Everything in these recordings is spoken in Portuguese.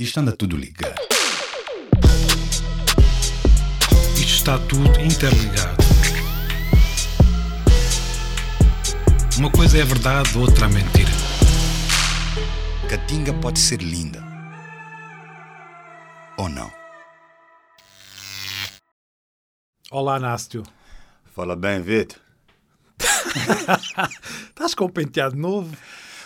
Isto anda tudo ligado. Isto está tudo interligado. Uma coisa é verdade, outra é mentira. Catinga pode ser linda. Ou não? Olá, Nástio. Fala bem, Vitor. Estás com um penteado novo?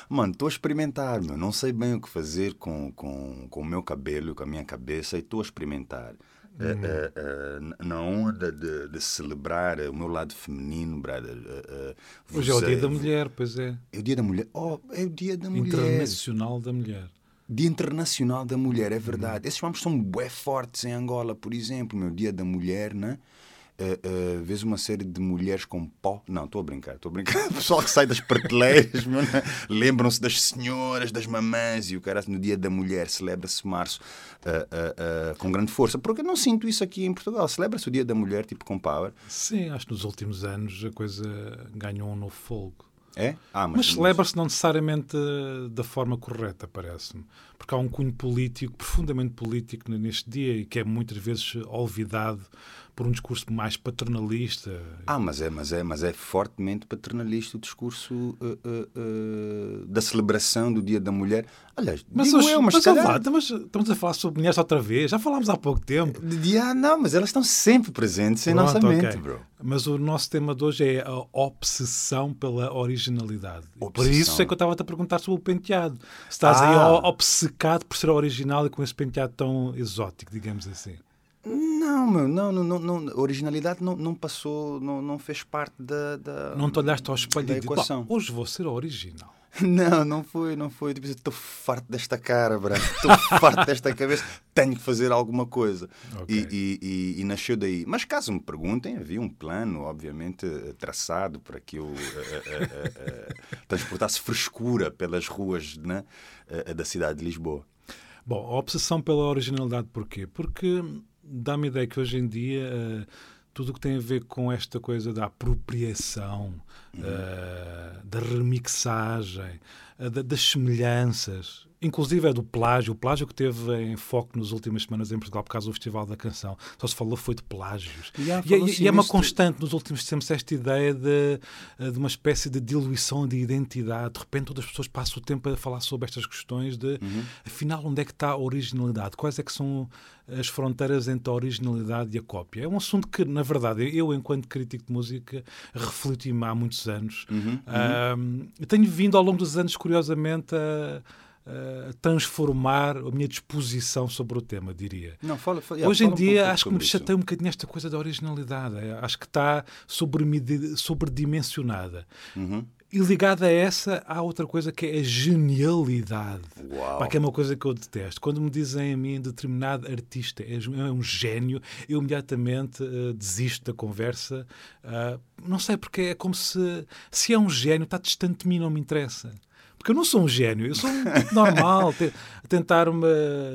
Mano, estou a experimentar, meu. Não sei bem o que fazer com, com, com o meu cabelo, com a minha cabeça, e estou a experimentar. É, é, é, na onda de, de, celebrar o meu lado feminino, brother. é, Hoje é o Dia da Mulher, pois é. É o dia da mulher. Oh, é o dia da mulher. Internacional da Mulher. Dia Internacional da Mulher, é verdade. Esses nomes são bué fortes em Angola, por exemplo. Meu Dia da Mulher, né? Uh, uh, vês uma série de mulheres com pó. Não, estou a brincar, estou a brincar. O pessoal que sai das prateleiras né? lembram-se das senhoras, das mamãs e o cara no Dia da Mulher celebra-se março uh, com grande força. Porque eu não sinto isso aqui em Portugal. Celebra-se o Dia da Mulher, tipo com power. Sim, acho que nos últimos anos a coisa ganhou um novo fogo. É? Ah, Mas celebra-se não necessariamente da forma correta, parece-me. Porque há um cunho político, profundamente político neste dia e que é muitas vezes olvidado por um discurso mais paternalista. Ah, mas é, mas é, mas é fortemente paternalista o discurso uh, uh, uh, da celebração do Dia da Mulher. Aliás, Mas, digo hoje, eu, mas, mas, calhar- estamos, estamos a falar sobre mulheres outra vez. Já falámos há pouco tempo. De dia, não, mas elas estão sempre presentes em nossa mente, ok. bro. Mas o nosso tema de hoje é a obsessão pela originalidade. E Por Obsessão. isso é que eu estava-te a perguntar sobre o penteado. Se estás aí Ah. o- obcecado por ser original e com esse penteado tão exótico, digamos assim. Não, meu, não, não, não, originalidade não, não passou, não, não fez parte da, da Não te olhaste ao espelho da equação. "Bom, hoje vou ser original. Não, não foi, não foi. Tipo, estou farto desta cara. Estou farto desta cabeça. Tenho que fazer alguma coisa. Ok. E, e- e- e nasceu daí. Mas caso me perguntem, havia um plano, obviamente, eh, traçado para que eu eh, eh, eh, eh, transportasse frescura pelas ruas né, eh, da cidade de Lisboa. Bom, a obsessão pela originalidade porquê? Porque dá-me a ideia que hoje em dia eh, tudo o que tem a ver com esta coisa da apropriação, eh, da remixagem, das semelhanças, inclusive é do plágio, o plágio que teve em foco nas últimas semanas em Portugal por causa do Festival da Canção, só se falou foi de plágios. Yeah, E, é- falou-se e é uma imenso de- constante nos últimos tempos esta ideia de, eh, de uma espécie de diluição de identidade. De repente todas as pessoas passam o tempo a falar sobre estas questões de afinal onde é que está a originalidade? Quais é que são as fronteiras entre a originalidade e a cópia? É um assunto que, na verdade, eu, enquanto crítico de música, refleti-me há muitos anos. Ahm, eu tenho vindo ao longo dos anos, curiosamente, a, a transformar a minha disposição sobre o tema, diria. Não, fala, fala, Hoje em fala um dia pouco acho que me chateia um bocadinho esta coisa da originalidade. É, Acho que está sobredimensionada. Uhum. E ligada a essa, há outra coisa que é a genialidade. Pá, que é uma coisa que eu detesto. Quando me dizem a mim determinado artista é é um gênio, eu imediatamente eh, desisto da conversa. Ah, não sei, porque é como se, se é um gênio, está distante de mim, não me interessa. Porque eu não sou um gênio, eu sou um tipo normal, a tentar-me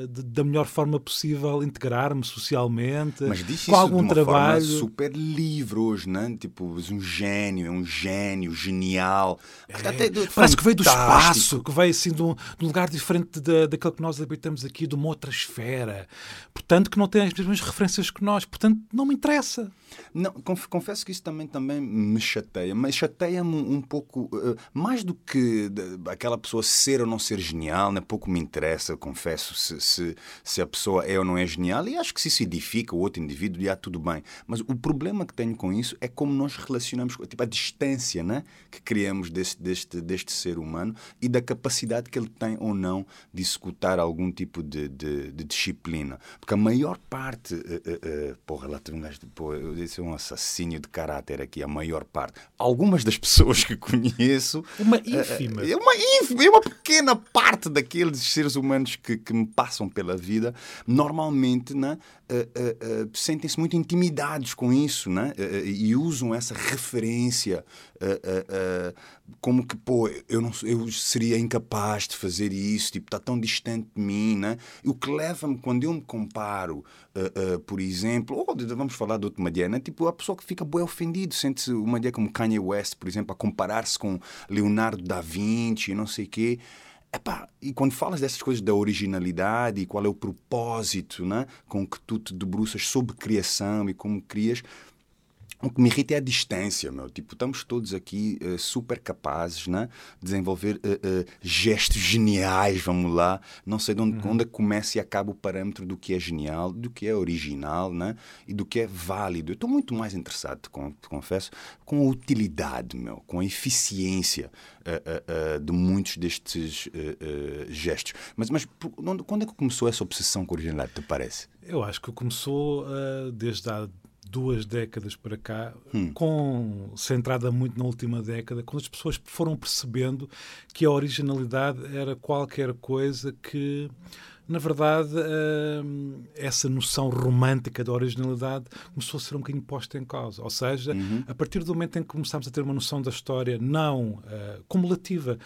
da melhor forma possível integrar-me socialmente, Mas diz com isso algum de uma trabalho. forma super livre hoje, né? Tipo, és um gênio, é um gênio, genial. É, Parece que veio do espaço, que veio assim de um, de um lugar diferente da, daquele que nós habitamos aqui, de uma outra esfera. Portanto, que não tem as mesmas referências que nós. Portanto, não me interessa. Não, conf- confesso que isso também, também me chateia, mas chateia-me um, pouco, eh, mais do que aquela pessoa ser ou não ser genial, né? pouco me interessa, confesso, se, se, se a pessoa é ou não é genial, e acho que se isso edifica o outro indivíduo, já tudo bem. Mas o problema que tenho com isso é como nós relacionamos, tipo, a distância né? que criamos deste, deste, deste ser humano e da capacidade que ele tem ou não de executar algum tipo de, de, de disciplina. Porque a maior parte, eh, eh, porra, lá tem um gajo de, pô, eu disse um assassínio de caráter aqui, a maior parte. Algumas das pessoas que conheço. Uma ínfima. É uma ínfima, é uma pequena parte daqueles seres humanos que, que me passam pela vida, normalmente né, eh, eh, sentem-se muito intimidados com isso né, e usam essa referência como que, pô, eu, não, eu seria incapaz de fazer isso, tipo, está tão distante de mim. Né? O que leva-me, quando eu me comparo, por exemplo, ou vamos falar de outra maneira, né? tipo, a pessoa que fica bem ofendido, sente-se uma ideia como Kanye West, por exemplo, a comparar-se com Leonardo da Vinci não sei o quê. Epá, e quando falas dessas coisas da originalidade e qual é o propósito né, com que tu te debruças sobre criação e como crias, o que me irrita é a distância, meu. Tipo, estamos todos aqui uh, super capazes, né? Desenvolver uh, uh, gestos geniais, vamos lá. Não sei de onde, uhum. onde começa e acaba o parâmetro do que é genial, do que é original, né? E do que é válido. Eu estou muito mais interessado, te, te confesso, com a utilidade, meu. Com a eficiência de muitos destes gestos. Mas, mas quando é que começou essa obsessão com a originalidade, te parece? Eu acho que começou desde há duas décadas para cá, hum. com centrada muito na última década, quando as pessoas foram percebendo que a originalidade era qualquer coisa que na verdade, hum, essa noção romântica da originalidade começou a ser um bocadinho posta em causa. Ou seja, uhum. a partir do momento em que começámos a ter uma noção da história não uh, cumulativa,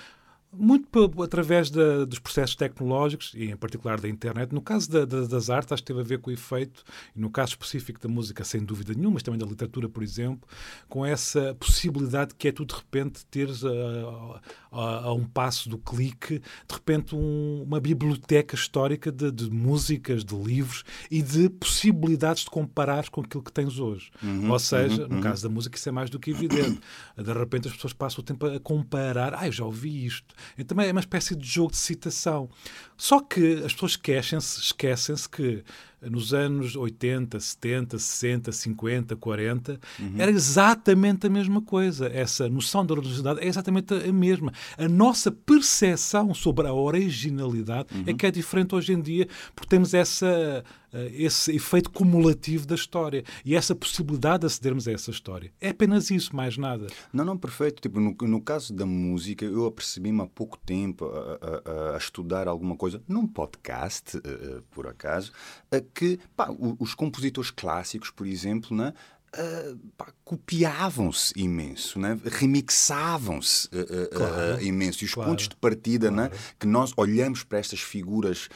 muito através da, dos processos tecnológicos e, em particular, da internet. No caso da, da, das artes, acho que teve a ver com o efeito, e no caso específico da música, sem dúvida nenhuma, mas também da literatura, por exemplo, com essa possibilidade que é tu, de repente, teres a, a, a um passo do clique, de repente, um, uma biblioteca histórica de, de, músicas, de livros e de possibilidades de comparar com aquilo que tens hoje. Uhum, Ou seja, uhum, no uhum. caso da música, isso é mais do que evidente. De repente, as pessoas passam o tempo a comparar. Ah, eu já ouvi isto também é uma espécie de jogo de citação. Só que as pessoas esquecem-se esquecem que nos anos 80, 70, 60, 50, 40, uhum. era exatamente a mesma coisa. Essa noção da originalidade é exatamente a mesma. A nossa percepção sobre a originalidade é uhum. é que é diferente hoje em dia, porque temos essa eh, esse efeito cumulativo da história e essa possibilidade de acedermos a essa história. É apenas isso, mais nada. Não, não, perfeito. Tipo, no, no caso da música, eu apercebi-me há pouco tempo a, a, a, estudar alguma coisa num podcast, uh, por acaso, uh, que pá, os compositores clássicos, por exemplo, né, Uh, copiavam-se imenso, né? remixavam-se uh, uh, claro, imenso. E os claro, pontos de partida, né? claro. né? que nós olhamos para estas figuras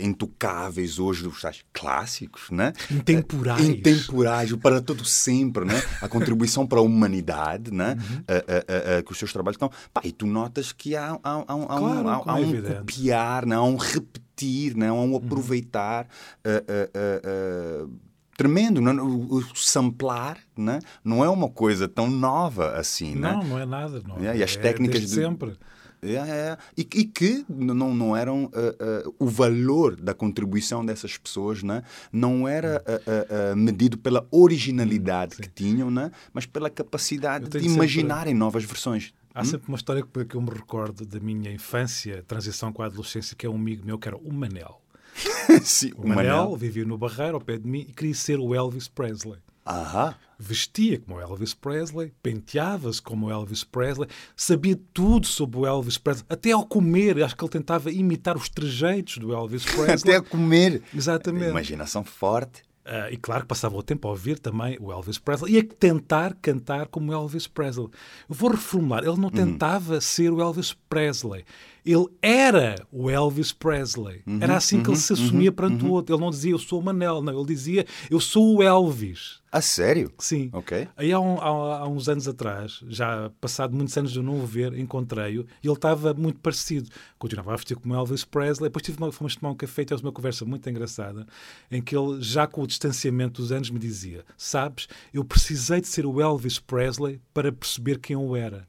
intocáveis hoje dos tais clássicos, né? intemporais. intemporais, para todo sempre, né? a contribuição para a humanidade, né? Uhum. que os seus trabalhos estão. Pá, e tu notas que há, há, há, há um, há, há um copiar, né? há um repetir, né? há um uhum. aproveitar. Uhum tremendo. Não, o, o samplar né? não é uma coisa tão nova assim. Não, né? não é nada. É, e as é técnicas. de... sempre. É, é. E, e, que não, não eram uh, uh, o valor da contribuição dessas pessoas né? não era uh, medido pela originalidade Sim. que tinham, né? mas pela capacidade de imaginarem sempre... novas versões. Há hum? sempre uma história que eu me recordo da minha infância, transição com a adolescência, que é um amigo meu que era o Manel. Sim, o, Manel, Manel vivia no Barreiro, ao pé de mim, e queria ser o Elvis Presley. Aham. Vestia como Elvis Presley, penteava-se como Elvis Presley, sabia tudo sobre o Elvis Presley, até ao comer. Acho que ele tentava imitar os trejeitos do Elvis Presley. até a comer. Exatamente. Imaginação forte. Uh, e claro que passava o tempo a ouvir também o Elvis Presley e a tentar cantar como Elvis Presley. Eu vou reformular, ele não uhum. tentava ser o Elvis Presley. Ele era o Elvis Presley. Uhum, era assim que ele se uhum, assumia uhum, perante o uhum. outro. Ele não dizia eu sou o Manel, não. Ele dizia eu sou o Elvis. A sério? Sim. Ok. Aí há, um, há, há, uns anos atrás, já passado muitos anos de eu não o ver, encontrei-o e ele estava muito parecido. Continuava a vestir como Elvis Presley. Depois tive uma, fomos tomar um café e tivemos uma conversa muito engraçada em que ele, já com o distanciamento dos anos, me dizia: Sabes, eu precisei de ser o Elvis Presley para perceber quem eu era.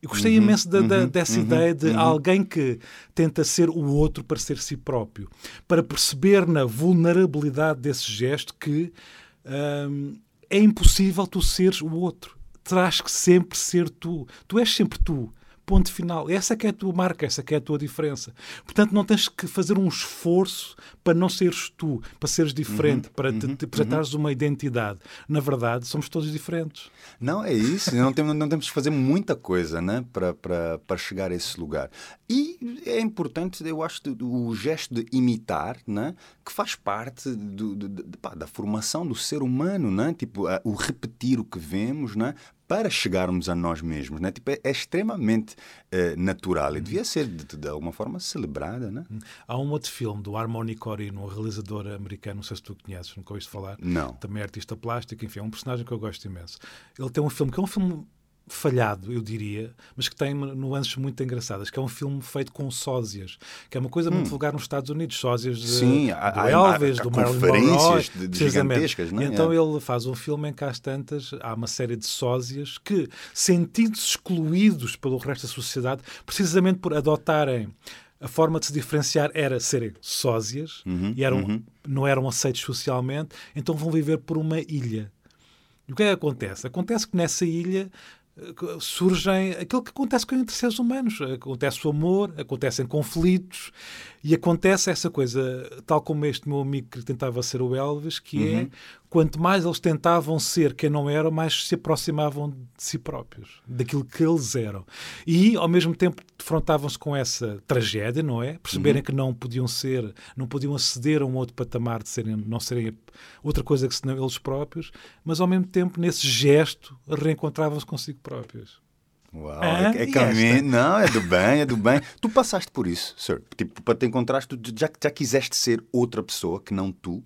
Eu gostei uhum, imenso da, da, uhum, dessa uhum, ideia de uhum. alguém que tenta ser o outro para ser si próprio, para perceber na vulnerabilidade desse gesto que hum, é impossível tu seres o outro. Terás que sempre ser tu. Tu és sempre tu. Ponto final. Essa que é a tua marca, essa que é a tua diferença. Portanto, não tens que fazer um esforço para não seres tu, para seres diferente, uhum, para te, uhum, te apresentares uhum. uma identidade. Na verdade, somos todos diferentes. Não, é isso. não, temos, não temos que fazer muita coisa né, para, para, para chegar a esse lugar. E é importante, eu acho, o gesto de imitar, né, que faz parte do, do, do, da formação do ser humano, né? tipo, o repetir o que vemos, né? Para chegarmos a nós mesmos. Né? Tipo, é, é extremamente uh, natural e devia ser, de, de, alguma forma, celebrada. Né? Há um outro filme do Harmony Corino, um realizador americano, não sei se tu conheces, nunca ouviste falar. Não. Também é artista plástico, enfim, é um personagem que eu gosto imenso. Ele tem um filme que é um filme falhado, eu diria, mas que tem nuances muito engraçadas, que é um filme feito com sósias, que é uma coisa muito hum. vulgar nos Estados Unidos, sósias de, Sim, do há, Elvis, há, há do Marilyn Monroe, de, gigantescas, não é? Então ele faz um filme em que às tantas há uma série de sósias que, sentindo-se excluídos pelo resto da sociedade, precisamente por adotarem a forma de se diferenciar era serem sósias uhum, e eram, uhum. não eram aceitos socialmente, então vão viver por uma ilha. E o que é que acontece? Acontece que nessa ilha surgem aquilo que acontece com entre seres humanos. Acontece o amor, acontecem conflitos e acontece essa coisa, tal como este meu amigo que tentava ser o Elvis, que é, uhum. é quanto mais eles tentavam ser quem não eram, mais se aproximavam de si próprios, daquilo que eles eram. E, ao mesmo tempo, defrontavam-se com essa tragédia, não é? Perceberem uhum. que não podiam ser, não podiam aceder a um outro patamar de serem, não serem outra coisa que senão eles próprios, mas, ao mesmo tempo, nesse gesto, reencontravam-se consigo próprios. Uau, ah, é, é caminho. Não, é do bem, é do bem. tu passaste por isso, sir. Tipo, para te encontrar, tu já, já quiseste ser outra pessoa que não tu?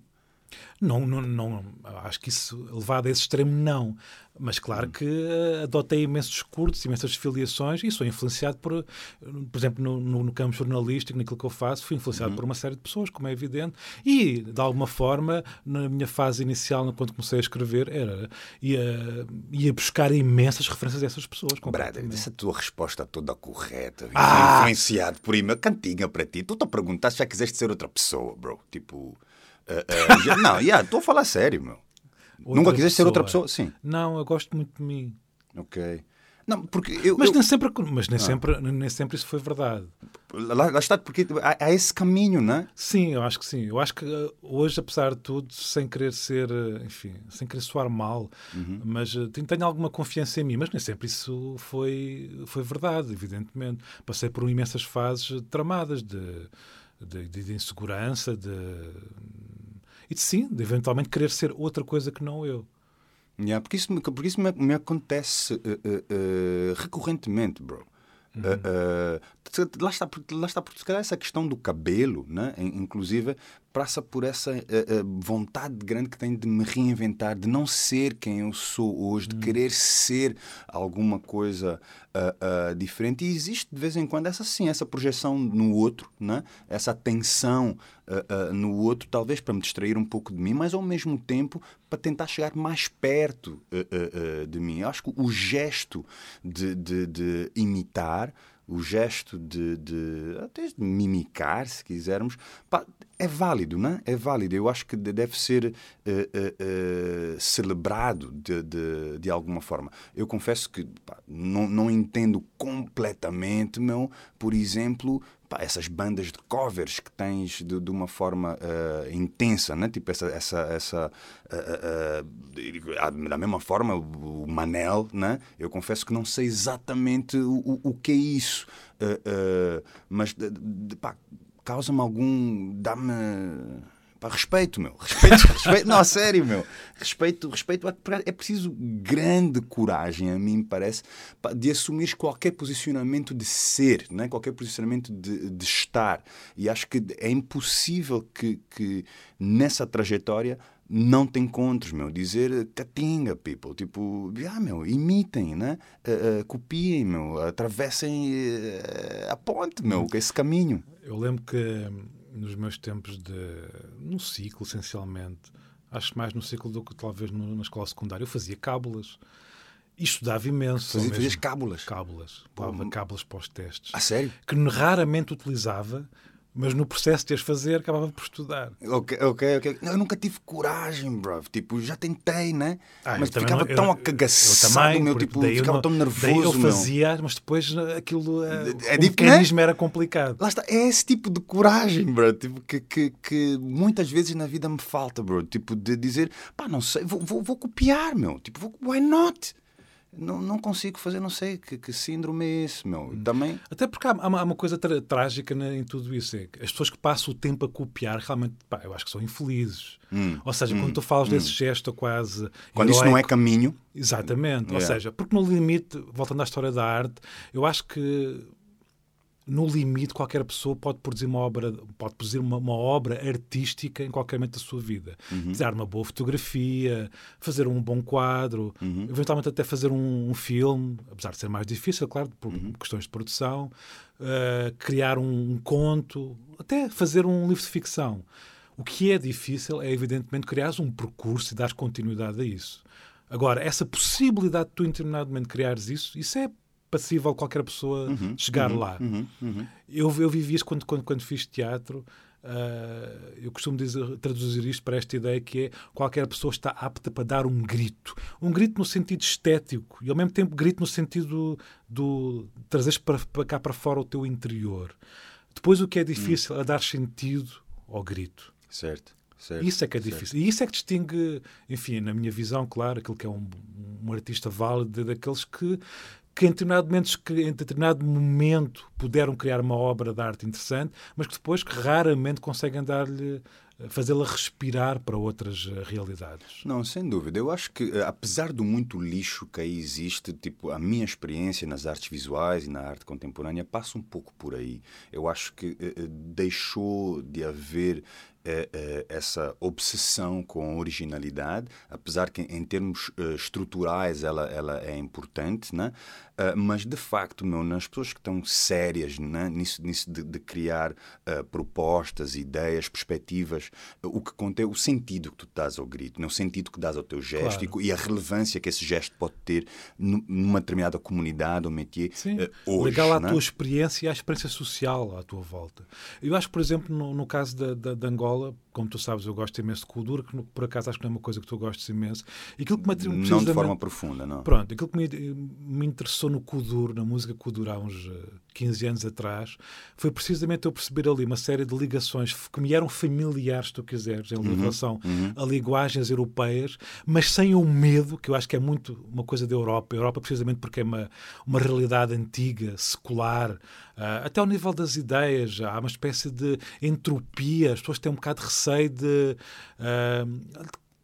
Não, não, não, acho que isso, levado a esse extremo, não. Mas claro que uh, adotei imensos curtos, imensas filiações e sou influenciado por, por exemplo, no, no, no campo jornalístico, naquilo que eu faço, fui influenciado uhum. por uma série de pessoas, como é evidente, e de alguma forma, na minha fase inicial, quando comecei a escrever, era ia, ia buscar imensas referências dessas pessoas. Brad, essa tua resposta toda correta, ah! influenciado por e-mail, cantinha para ti. Tu te perguntaste se já quiseste ser outra pessoa, bro. Tipo. Uh, uh, não, yeah, estou a falar sério, meu. Outra Nunca quiseste ser outra pessoa? Sim. Não, eu gosto muito de mim. Ok. Não, porque eu, mas eu... nem, sempre, mas nem, ah. sempre, nem sempre isso foi verdade. Lá, lá está, porque há, há, esse caminho, não é? Sim, eu acho que sim. Eu acho que uh, hoje, apesar de tudo, sem querer ser, uh, enfim, sem querer soar mal, uhum. mas uh, tenho alguma confiança em mim, mas nem sempre isso foi, foi verdade, evidentemente. Passei por imensas fases tramadas de, de, de insegurança, de e de sim, de eventualmente querer ser outra coisa que não eu. Yeah, porque isso, porque isso me, me acontece uh, uh, uh, recorrentemente, bro. Uhum. lá está, lá está, porque se calhar essa questão do cabelo, né? inclusive, passa por essa uh, uh, vontade grande que tenho de me reinventar, de não ser quem eu sou hoje, de hum. querer ser alguma coisa uh, diferente. E existe de vez em quando essa sim, essa projeção no outro, né? essa tensão no outro, talvez para me distrair um pouco de mim, mas ao mesmo tempo para tentar chegar mais perto de mim. Eu acho que o gesto de, de, de imitar o gesto de, de, até de mimicar, se quisermos, pá, é válido, não é? É válido. Eu acho que deve ser uh, uh, uh, celebrado de, de, de, alguma forma. Eu confesso que pá, não, não entendo completamente, meu, por exemplo, pá, essas bandas de covers que tens de, de uma forma intensa, né? tipo essa, essa, essa da mesma forma o Manel, né? eu confesso que não sei exatamente o, o que é isso, mas causa-me algum. dá-me. Pá, respeito, meu. Respeito, respeito. Não, sério, meu. Respeito, respeito. É preciso grande coragem, a mim parece, de assumir qualquer posicionamento de ser, né? qualquer posicionamento de, de estar. E acho que é impossível que, que nessa trajetória não te encontres, meu. Dizer catinga, people. Tipo, ah, meu, imitem, né? Uh, uh, copiem, meu. Atravessem uh, a ponte, meu. Esse caminho. Eu lembro que nos meus tempos de. no ciclo, essencialmente, acho mais no ciclo do que talvez no, na escola secundária, eu fazia cábulas. E estudava imenso. Fazia, fazias cábulas? Cábulas. Dava cábulas para os testes. A sério? Que raramente utilizava mas no processo de as fazer, acabava por estudar. Ok, ok, ok. Eu nunca tive coragem, bro. Tipo, já tentei, né? Ah, mas ficava não, tão acagaçado, meu. Tipo, ficava tão nervoso, eu fazia, meu. mas depois aquilo... Eh, é, o tipo, mecanismo né? era complicado. Lá está. É esse tipo de coragem, bro. Tipo, que, que, que muitas vezes na vida me falta, bro. Tipo, de dizer, pá, não sei, vou, vou, vou copiar, meu. Tipo, vou, why not? Não, não consigo fazer, não sei que, que síndrome é esse, meu. Hum. Também... Até porque há, há, uma, há uma, coisa trágica em tudo isso. É as pessoas que passam o tempo a copiar, realmente, pá, eu acho que são infelizes. Hum. Ou seja, hum. quando tu falas desse hum. gesto quase. Quando heroico, isso não é caminho. Exatamente. Ou seja, porque no limite, voltando à história da arte, eu acho que no limite, qualquer pessoa pode produzir uma obra, pode produzir uma, uma obra artística em qualquer momento da sua vida. Uhum. Desenhar uma boa fotografia, fazer um bom quadro, uhum. eventualmente até fazer um, um, filme, apesar de ser mais difícil, claro, por uhum. questões de produção, uh, criar um, um, conto, até fazer um livro de ficção. O que é difícil é, evidentemente, criar um percurso e dar continuidade a isso. Agora, essa possibilidade de tu, em determinado momento, criares isso, isso é passível qualquer pessoa uhum, chegar uhum, lá. Uhum, uhum, eu, eu vivi isso quando, quando, quando fiz teatro. Uh, eu costumo dizer, traduzir isto para esta ideia que é qualquer pessoa está apta para dar um grito. Um grito no sentido estético e ao mesmo tempo grito no sentido do, do trazeres para, para cá para fora o teu interior. Depois o que é difícil é dar sentido ao grito. Certo. Certo, isso é que é difícil. Certo. E isso é que distingue, enfim, na minha visão, claro, aquilo que é um, um artista válido daqueles que que em determinado, momento, em determinado momento puderam criar uma obra de arte interessante, mas que depois que raramente conseguem dar-lhe fazê-la respirar para outras eh, realidades. Não, sem dúvida. Eu acho que, eh, apesar do muito lixo que aí existe, tipo, a minha experiência nas artes visuais e na arte contemporânea passa um pouco por aí. Eu acho que uh, deixou de haver essa obsessão com originalidade, apesar que em termos uh, estruturais ela, ela é importante, né? Uh, mas de facto, meu, nas pessoas que estão sérias né? nisso, nisso de, de criar uh, propostas, ideias, perspectivas, o que conta é o sentido que tu dás ao grito, né? o sentido que dás ao teu gesto claro. e, a relevância que esse gesto pode ter numa determinada comunidade ou métier Sim. hoje. Legal à né? tua experiência e à experiência social à tua volta. Eu acho, por exemplo, no, no caso da, da, da Angola, escola, como tu sabes, eu gosto imenso de cultura, que por acaso acho que não é uma coisa que tu gostes imenso. E aquilo que me, não de forma profunda, não. Pronto, aquilo que me, me interessou no Kudur, na música Kudur há uns 15 eh, anos atrás, foi precisamente eu perceber ali uma série de ligações que me eram familiares, se tu quiseres, em uhum, relação uhum. a linguagens europeias, mas sem o medo, que eu acho que é muito uma coisa da Europa. A Europa, precisamente porque é uma, uma realidade antiga, secular, Uh, até ao nível das ideias, há uma espécie de entropia, as pessoas têm um bocado de receio de, uh,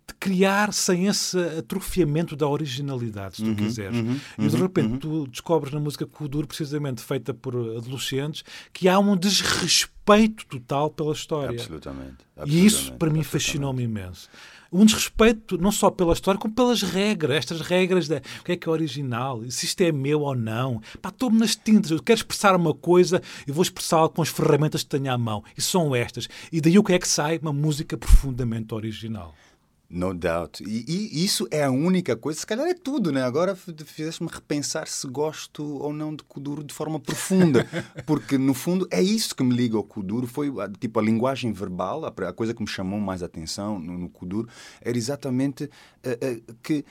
de criar sem esse atrofiamento da originalidade, se tu uhum, quiseres. Uhum, e de uhum, repente uhum. tu descobres na música Kuduro, precisamente feita por adolescentes, que há um desrespeito total pela história. Absolutamente. absolutamente e isso para mim fascinou-me imenso um desrespeito não só pela história, como pelas regras. Estas regras de o que é que é original, se isto é meu ou não. Estou-me nas tintas, eu quero expressar uma coisa e vou expressá-la com as ferramentas que tenho à mão. E são estas. E daí o que é que sai? Uma música profundamente original. No doubt. E, e, isso é a única coisa, se calhar é tudo, né? Agora fizeste-me repensar se gosto ou não de Kuduro de forma profunda. Porque, no fundo, é isso que me liga ao Kuduro. Foi, tipo, a linguagem verbal, a, coisa que me chamou mais atenção no, no Kuduro, era exatamente uh, uh, que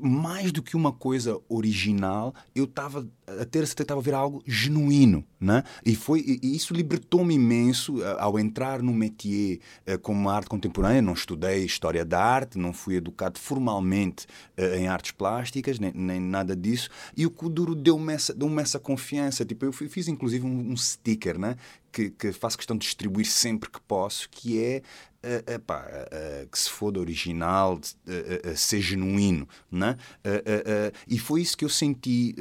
mais do que uma coisa original, eu estava a ter certeza estava a ver algo genuíno, né? E foi e isso libertou-me imenso eh, ao entrar no métier eh, como arte contemporânea. Não estudei história da arte, não fui educado formalmente eh, em artes plásticas nem, nem nada disso. E o Kuduro deu-me essa, deu essa confiança. Tipo, eu fiz inclusive um, um sticker, né? Que, que, faço questão de distribuir sempre que posso, que é uh, epá, uh, que se foda original, ser genuíno. Né? e foi isso que eu senti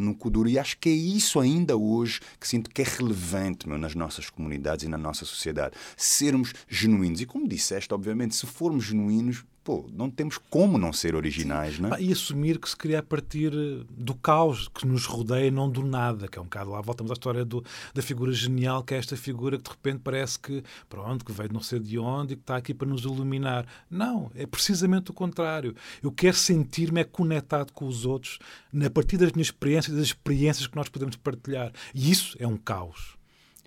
no Kuduro e acho que é isso ainda hoje que sinto que é relevante meu, nas nossas comunidades e na nossa sociedade. Sermos genuínos. E como disseste, obviamente, se formos genuínos, pô, não temos como não ser originais, não é? E assumir que se cria a partir eh, do caos que nos rodeia, não do nada, que é um bocado lá, voltamos à história do, da figura genial, que é esta figura que de repente parece que, pronto, que veio não sei de onde e que está aqui para nos iluminar. Não, é precisamente o contrário. Eu quero sentir-me é conectado com os outros a partir das minhas experiências, das experiências que nós podemos partilhar. E isso é um caos.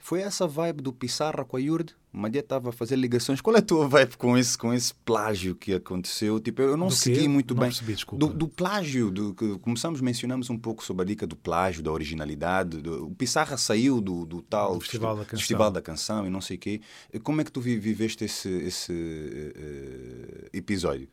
Foi essa vibe do Pissarra com a Yurde? Uma dia estava a fazer ligações. Qual é a tua vibe com esse, com esse plágio que aconteceu? Tipo, eu não do segui quê? muito não bem. Percebi, do, do, plágio, do, que começamos, mencionamos um pouco sobre a dica do plágio, da originalidade. Do, o Pissarra saiu do, do tal Festival, da Festival da Canção e não sei o quê. Como é que tu viveste esse, esse uh, episódio?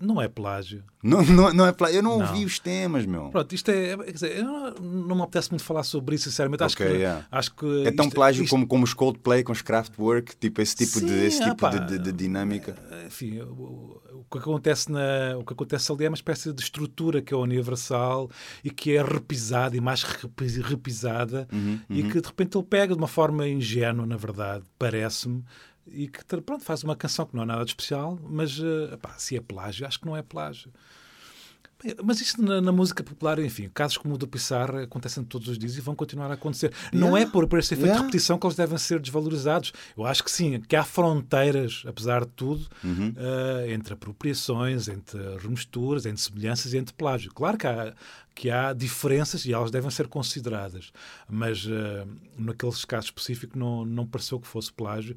Não é plágio. Não, não, não é plágio. Eu não, não, ouvi os temas, meu. Pronto, isto é. Quer dizer, eu não, não me apetece muito falar sobre isso, sinceramente. Acho okay, que, yeah. acho que. É tão isto, plágio isto... como, como os Coldplay com os Kraftwerk, tipo esse tipo, Sim, de, esse tipo opa, de, de, de, dinâmica. Enfim, o, o, que acontece na, o que acontece ali é uma espécie de estrutura que é universal e que é repisada e mais repisada uhum, e uhum. que de repente ele pega de uma forma ingênua, na verdade, parece-me e que pronto, faz uma canção que não é nada de especial, mas uh, pá, se é plágio, acho que não é plágio. Mas isso na, na, música popular, enfim, casos como o do Pissarra acontecem todos os dias e vão continuar a acontecer. Yeah. Não é por, por esse efeito yeah. de repetição que eles devem ser desvalorizados. Eu acho que sim, que há fronteiras, apesar de tudo, uhum. uh, entre apropriações, entre remisturas, entre semelhanças e entre plágio. Claro que há, que há diferenças e elas devem ser consideradas, mas uh, naqueles casos específicos não, não pareceu que fosse plágio.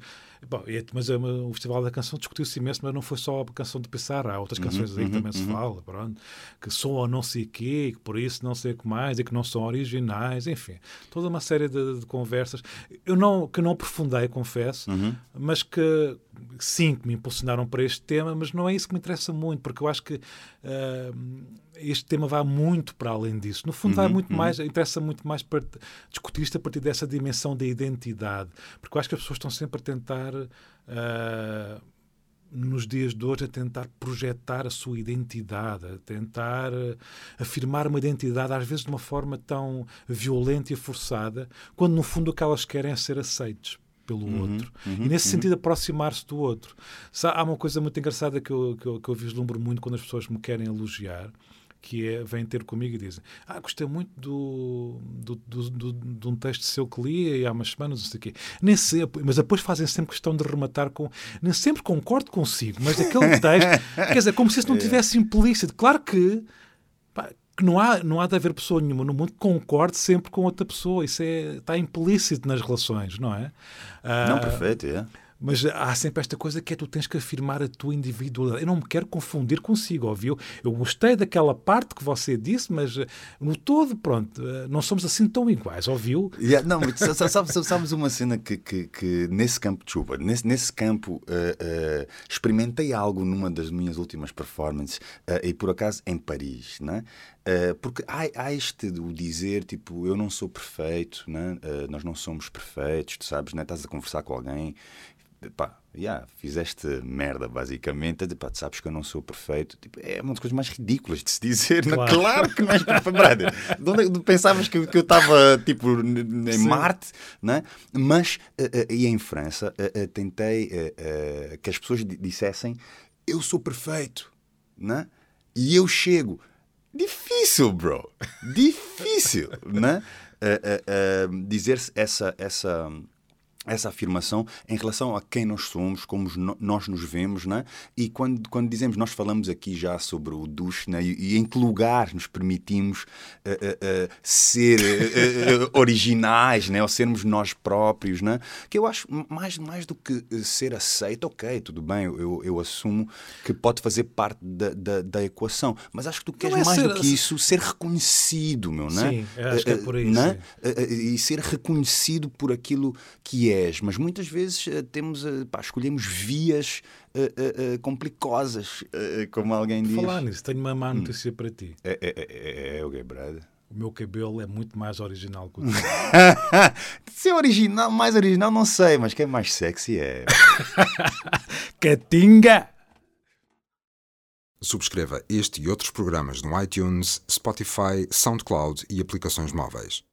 Bom, mas uh, o Festival da Canção discutiu-se imenso, mas não foi só a canção de Pissarra, há outras Uhum, canções aí que também se fala, pronto, que soam não sei o quê, que por isso não sei o que mais, e que não são originais, enfim, toda uma série de, de conversas. Eu não, que não aprofundei, confesso, Uhum. mas que sim, que me impulsionaram para este tema, mas não é isso que me interessa muito, porque eu acho que uh, este tema vai muito para além disso. No fundo, vai Uhum, muito uhum. mais, interessa muito mais para discutir isto a partir dessa dimensão da identidade, porque eu acho que as pessoas estão sempre a tentar. Uh, nos dias de hoje a tentar projetar a sua identidade, a tentar uh, afirmar uma identidade, às vezes de uma forma tão violenta e forçada, quando no fundo o que elas querem é ser aceites pelo Uhum, outro. uhum, e nesse uhum. sentido aproximar-se do outro. Há uma coisa muito engraçada que eu, que, eu, que eu vislumbro muito quando as pessoas me querem elogiar, que é, vêm ter comigo e dizem ah, gostei muito do, do, do, do, de um texto seu que li e há umas semanas, não sei o quê. Nem sempre, mas depois fazem sempre questão de rematar com nem sempre concordo consigo, mas aquele texto, quer dizer, como se isso não tivesse implícito. Claro que pá, que não há, não há de haver pessoa nenhuma no mundo que concorde sempre com outra pessoa. Isso é, está implícito nas relações, não é? Não, Ah, perfeito, é. mas há sempre esta coisa que é tu tens que afirmar a tua individualidade. Eu não me quero confundir consigo, ouviu? Eu gostei daquela parte que você disse, mas no todo, pronto, eh, não somos assim tão iguais, ouviu? Yeah, não, mas sa- sa- sabes, sabes uma cena que, que, que nesse campo, desculpa, nesse, nesse campo eh, eh, experimentei algo numa das minhas últimas performances eh, e por acaso em Paris, né? Eh, porque há, há este o dizer tipo eu não sou perfeito, né? Eh, nós não somos perfeitos, tu sabes, né? Estás a conversar com alguém, pá, yeah, fizeste merda basicamente, pá, tu sabes que eu não sou perfeito, tipo, é uma das coisas mais ridículas de se dizer, né? Claro. claro que não és perfeito, brother. De onde é pensavas que, que eu estava tipo em Sim. Marte, né? Mas eh, e em França tentei que as pessoas di- dissessem eu sou perfeito, né? E eu chego. Difícil, bro. Difícil, né? Eh, eh, eh, dizer essa essa essa afirmação em relação a quem nós somos, como nós nos vemos, né? E quando, quando dizemos, nós falamos aqui já sobre o duche, né? E, e em que lugar nos permitimos eh, eh, eh, ser originais, né? Ou sermos nós próprios, né? Que eu acho mais, mais do que ser aceito, ok, tudo bem, eu, eu assumo que pode fazer parte da, da, da equação, mas acho que tu queres é mais ser- do que isso, ser reconhecido, meu, né? Sim, acho que é por aí, né? e ser reconhecido por aquilo que és. Mas muitas vezes eh, temos, eh, pá, escolhemos vias eh, eh, eh, complicosas, eh, como alguém diz. Falar nisso, tenho uma má notícia para ti. É, é, é, é, é o gay, brother. O meu cabelo é muito mais original que o teu. Ser original, mais original, não sei, mas quem é mais sexy é. Catinga! Subscreva este e outros programas no iTunes, Spotify, SoundCloud e aplicações móveis.